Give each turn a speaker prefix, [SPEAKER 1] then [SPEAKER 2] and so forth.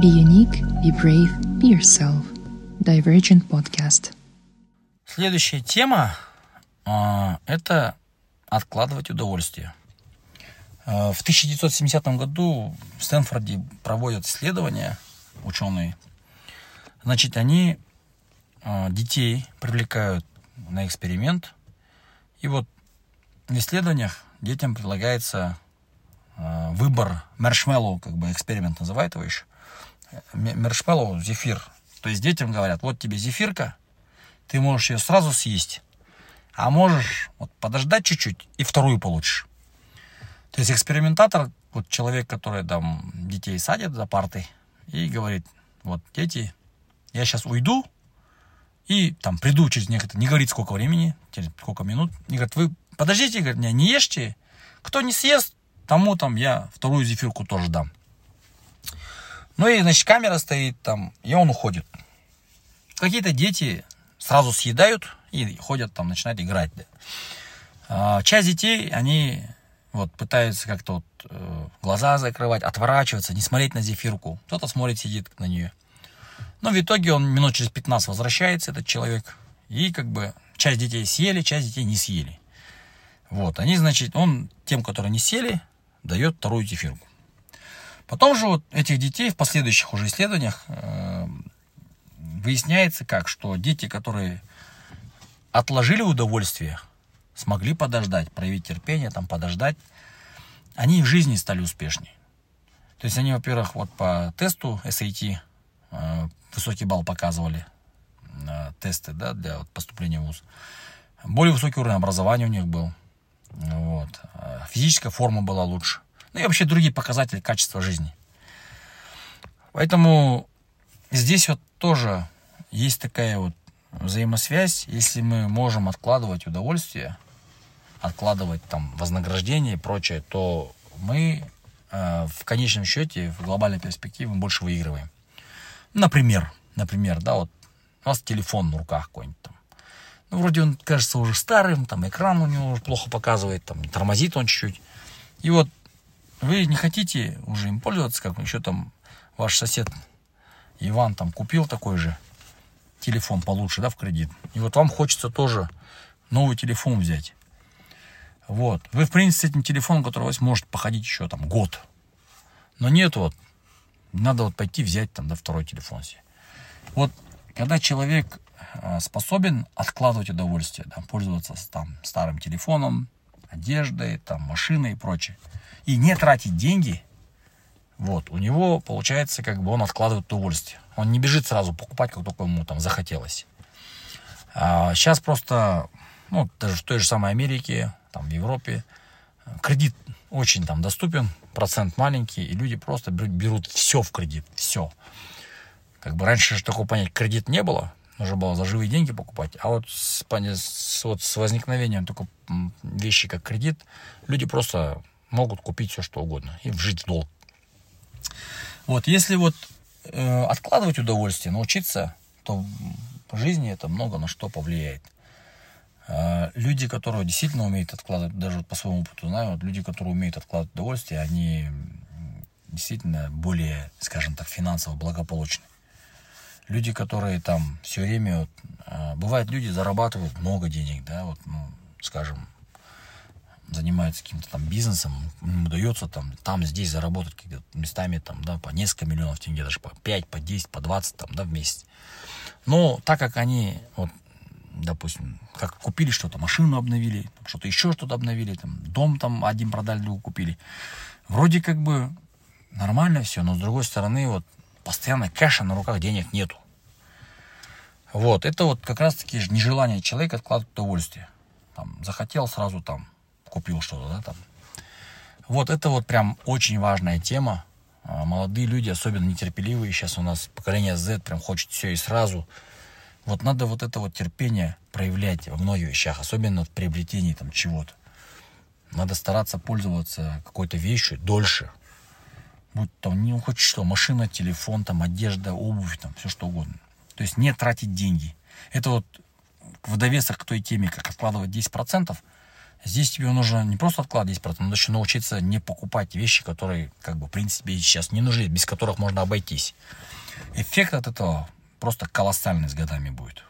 [SPEAKER 1] Be unique, be brave, be yourself. Divergent Podcast.
[SPEAKER 2] Следующая тема а, это откладывать удовольствие. А, в 1970 году в Стэнфорде проводят исследования ученые. Значит, они а, детей привлекают на эксперимент. И вот в исследованиях детям предлагается выбор маршмеллоу, как бы эксперимент называет его еще. Маршмеллоу, зефир. То есть детям говорят, вот тебе зефирка, ты можешь ее сразу съесть, а можешь вот подождать чуть-чуть и вторую получишь. То есть экспериментатор, вот человек, который там детей садит за партой и говорит, вот дети, я сейчас уйду и там приду через некоторое, не говорит сколько времени, через сколько минут, и говорит, вы подождите, говорит, не, не ешьте, кто не съест, тому там я вторую зефирку тоже дам. Ну и, значит, камера стоит там, и он уходит. Какие-то дети сразу съедают и ходят там, начинают играть. Да. А, часть детей, они вот пытаются как-то вот, э, глаза закрывать, отворачиваться, не смотреть на зефирку. Кто-то смотрит, сидит на нее. Но в итоге он минут через 15 возвращается, этот человек. И как бы часть детей съели, часть детей не съели. Вот, они, значит, он тем, которые не съели, дает вторую зефирку. Потом же вот этих детей в последующих уже исследованиях э, выясняется как, что дети, которые отложили удовольствие, смогли подождать, проявить терпение, там подождать, они в жизни стали успешнее. То есть они, во-первых, вот по тесту SAT э, высокий балл показывали, э, тесты да, для вот, поступления в ВУЗ. Более высокий уровень образования у них был. Вот. Э, физическая форма была лучше. Ну и вообще другие показатели качества жизни. Поэтому здесь вот тоже есть такая вот взаимосвязь. Если мы можем откладывать удовольствие, откладывать там вознаграждение и прочее, то мы э, в конечном счете, в глобальной перспективе, мы больше выигрываем. Например, например, да, вот у вас телефон на руках какой-нибудь там. Ну, вроде он кажется уже старым, там экран у него плохо показывает, там тормозит он чуть-чуть. И вот вы не хотите уже им пользоваться, как еще там ваш сосед Иван там купил такой же телефон получше, да, в кредит. И вот вам хочется тоже новый телефон взять. Вот. Вы, в принципе, с этим телефоном, который у вас может походить еще там год. Но нет вот. Надо вот пойти взять там, да, второй телефон себе. Вот, когда человек способен откладывать удовольствие, да, пользоваться там старым телефоном, одеждой, там, машиной и прочее, и не тратить деньги, вот, у него получается, как бы он откладывает удовольствие. Он не бежит сразу покупать, как только ему там захотелось. А сейчас просто, ну, даже в той же самой Америке, там, в Европе, кредит очень там доступен, процент маленький, и люди просто берут все в кредит, все. Как бы раньше же такого понять кредит не было, нужно было за живые деньги покупать, а вот с, с, вот с возникновением только вещи как кредит, люди просто могут купить все что угодно и вжить в долг. Вот, если вот э, откладывать удовольствие, научиться, то в жизни это много на что повлияет. Э, люди, которые действительно умеют откладывать, даже вот по своему опыту знаю, вот люди, которые умеют откладывать удовольствие, они действительно более, скажем так, финансово благополучны. Люди, которые там все время, вот, э, люди зарабатывают много денег, да, вот, ну, скажем, занимается каким-то там бизнесом, удается там, там, здесь заработать какими-то местами там, да, по несколько миллионов тенге, даже по 5, по 10, по 20 там, да, в месяц. Но так как они, вот, допустим, как купили что-то, машину обновили, что-то еще что-то обновили, там, дом там один продали, другу купили, вроде как бы нормально все, но с другой стороны, вот, постоянно кэша на руках денег нету. Вот, это вот как раз-таки нежелание человека откладывать удовольствие. Там, захотел сразу там купил что-то, да, там. Вот это вот прям очень важная тема. А, молодые люди, особенно нетерпеливые, сейчас у нас поколение Z прям хочет все и сразу. Вот надо вот это вот терпение проявлять во многих вещах, особенно в приобретении там чего-то. Надо стараться пользоваться какой-то вещью дольше. Будь там, не хоть что, машина, телефон, там, одежда, обувь, там, все что угодно. То есть не тратить деньги. Это вот в довесок к той теме, как откладывать 10%, Здесь тебе нужно не просто откладывать 10%, но еще научиться не покупать вещи, которые, как бы, в принципе, сейчас не нужны, без которых можно обойтись. Эффект от этого просто колоссальный с годами будет.